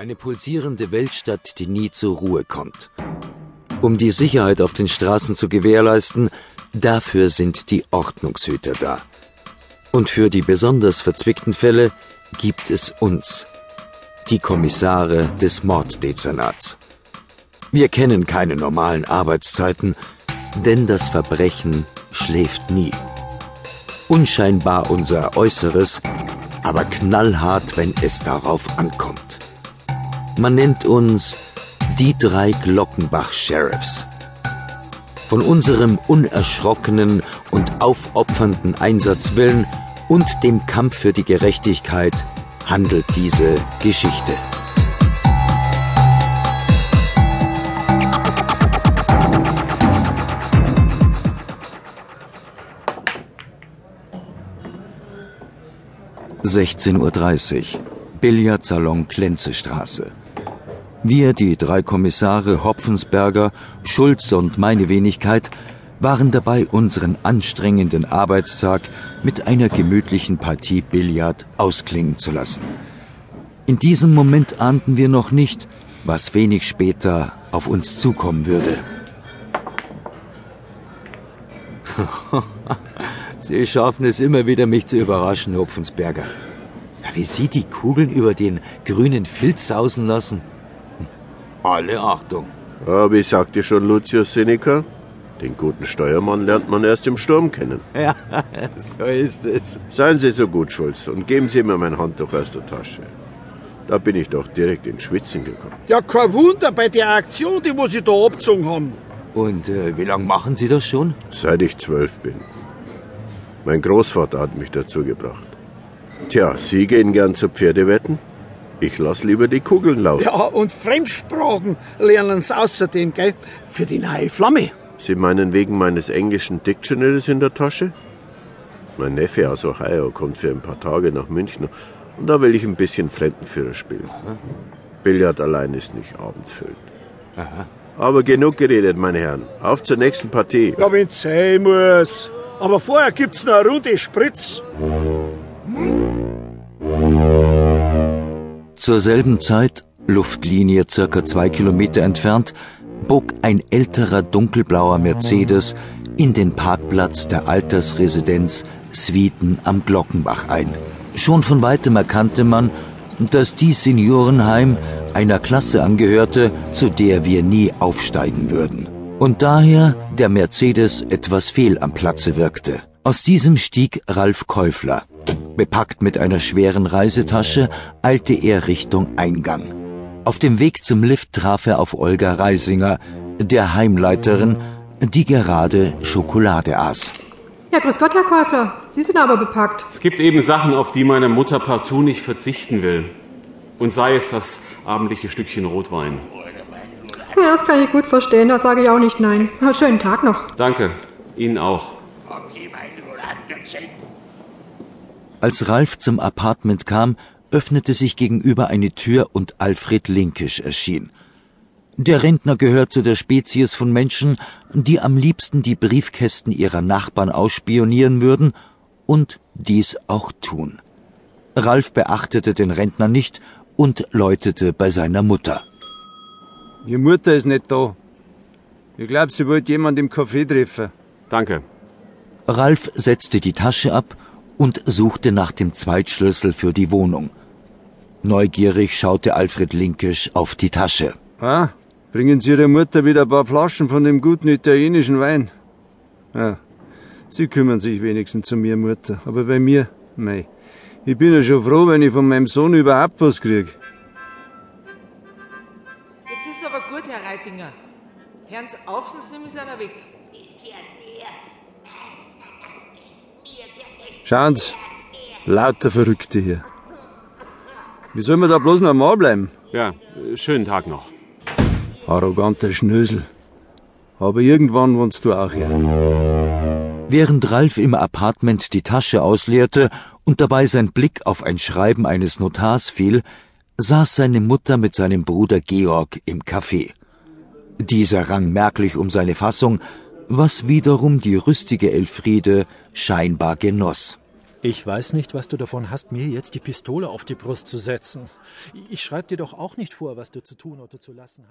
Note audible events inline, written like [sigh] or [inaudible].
Eine pulsierende Weltstadt, die nie zur Ruhe kommt. Um die Sicherheit auf den Straßen zu gewährleisten, dafür sind die Ordnungshüter da. Und für die besonders verzwickten Fälle gibt es uns, die Kommissare des Morddezernats. Wir kennen keine normalen Arbeitszeiten, denn das Verbrechen schläft nie. Unscheinbar unser Äußeres, aber knallhart, wenn es darauf ankommt. Man nennt uns die drei Glockenbach-Sheriffs. Von unserem unerschrockenen und aufopfernden Einsatzwillen und dem Kampf für die Gerechtigkeit handelt diese Geschichte. Sechzehn Uhr dreißig. Billardsalon Klenzestraße. Wir, die drei Kommissare Hopfensberger, Schulz und meine Wenigkeit, waren dabei, unseren anstrengenden Arbeitstag mit einer gemütlichen Partie Billard ausklingen zu lassen. In diesem Moment ahnten wir noch nicht, was wenig später auf uns zukommen würde. [laughs] Sie schaffen es immer wieder, mich zu überraschen, Hopfensberger. Wie Sie die Kugeln über den grünen Filz sausen lassen. Alle Achtung. Aber ich sagte schon, Lucius Seneca, den guten Steuermann lernt man erst im Sturm kennen. [laughs] Ja, so ist es. Seien Sie so gut, Schulz, und geben Sie mir mein Handtuch aus der Tasche. Da bin ich doch direkt ins Schwitzen gekommen. Ja, kein Wunder bei der Aktion, die Sie da abgezogen haben. Und äh, wie lange machen Sie das schon? Seit ich zwölf bin. Mein Großvater hat mich dazu gebracht. Tja, Sie gehen gern zu Pferdewetten? Ich lass lieber die Kugeln laufen. Ja, und Fremdsprachen lernen Sie außerdem, gell? Für die neue Flamme. Sie meinen wegen meines englischen Dictionaries in der Tasche? Mein Neffe aus Ohio kommt für ein paar Tage nach München und da will ich ein bisschen Fremdenführer spielen. Aha. Billard allein ist nicht abendfüllend. Aha. Aber genug geredet, meine Herren. Auf zur nächsten Partie. Ja, wenn's sein muss. Aber vorher gibt's noch eine Runde Spritz. Zur selben Zeit, Luftlinie circa zwei Kilometer entfernt, bog ein älterer dunkelblauer Mercedes in den Parkplatz der Altersresidenz Swieten am Glockenbach ein. Schon von weitem erkannte man, dass dies Seniorenheim einer Klasse angehörte, zu der wir nie aufsteigen würden. Und daher der Mercedes etwas fehl am Platze wirkte. Aus diesem stieg Ralf Käufler. Bepackt mit einer schweren Reisetasche eilte er Richtung Eingang. Auf dem Weg zum Lift traf er auf Olga Reisinger, der Heimleiterin, die gerade Schokolade aß. Ja, grüß Gott, Herr Käufler. Sie sind aber bepackt. Es gibt eben Sachen, auf die meine Mutter partout nicht verzichten will. Und sei es das abendliche Stückchen Rotwein. Ja, das kann ich gut verstehen. Da sage ich auch nicht nein. Schönen Tag noch. Danke. Ihnen auch. Als Ralf zum Apartment kam, öffnete sich gegenüber eine Tür und Alfred Linkisch erschien. Der Rentner gehört zu der Spezies von Menschen, die am liebsten die Briefkästen ihrer Nachbarn ausspionieren würden und dies auch tun. Ralf beachtete den Rentner nicht und läutete bei seiner Mutter. Die Mutter ist nicht da. Ich glaube, sie wollte jemand im Café treffen. Danke. Ralf setzte die Tasche ab und suchte nach dem Zweitschlüssel für die Wohnung. Neugierig schaute Alfred Linkisch auf die Tasche. Ah, bringen Sie Ihrer Mutter wieder ein paar Flaschen von dem guten italienischen Wein. Ja, Sie kümmern sich wenigstens um Ihre Mutter, aber bei mir, mei. Ich bin ja schon froh, wenn ich von meinem Sohn überhaupt was krieg. Jetzt ist aber gut, Herr Reitinger. Hören Sie auf, sonst nehmen Sie einer weg. Schauen Sie, lauter Verrückte hier. Wie soll man da bloß normal bleiben? Ja, schönen Tag noch. Arroganter Schnösel. Aber irgendwann wohnst du auch hier. Während Ralf im Apartment die Tasche ausleerte und dabei sein Blick auf ein Schreiben eines Notars fiel, saß seine Mutter mit seinem Bruder Georg im Café. Dieser rang merklich um seine Fassung, was wiederum die rüstige Elfriede scheinbar genoss. Ich weiß nicht, was du davon hast, mir jetzt die Pistole auf die Brust zu setzen. Ich schreib dir doch auch nicht vor, was du zu tun oder zu lassen hast.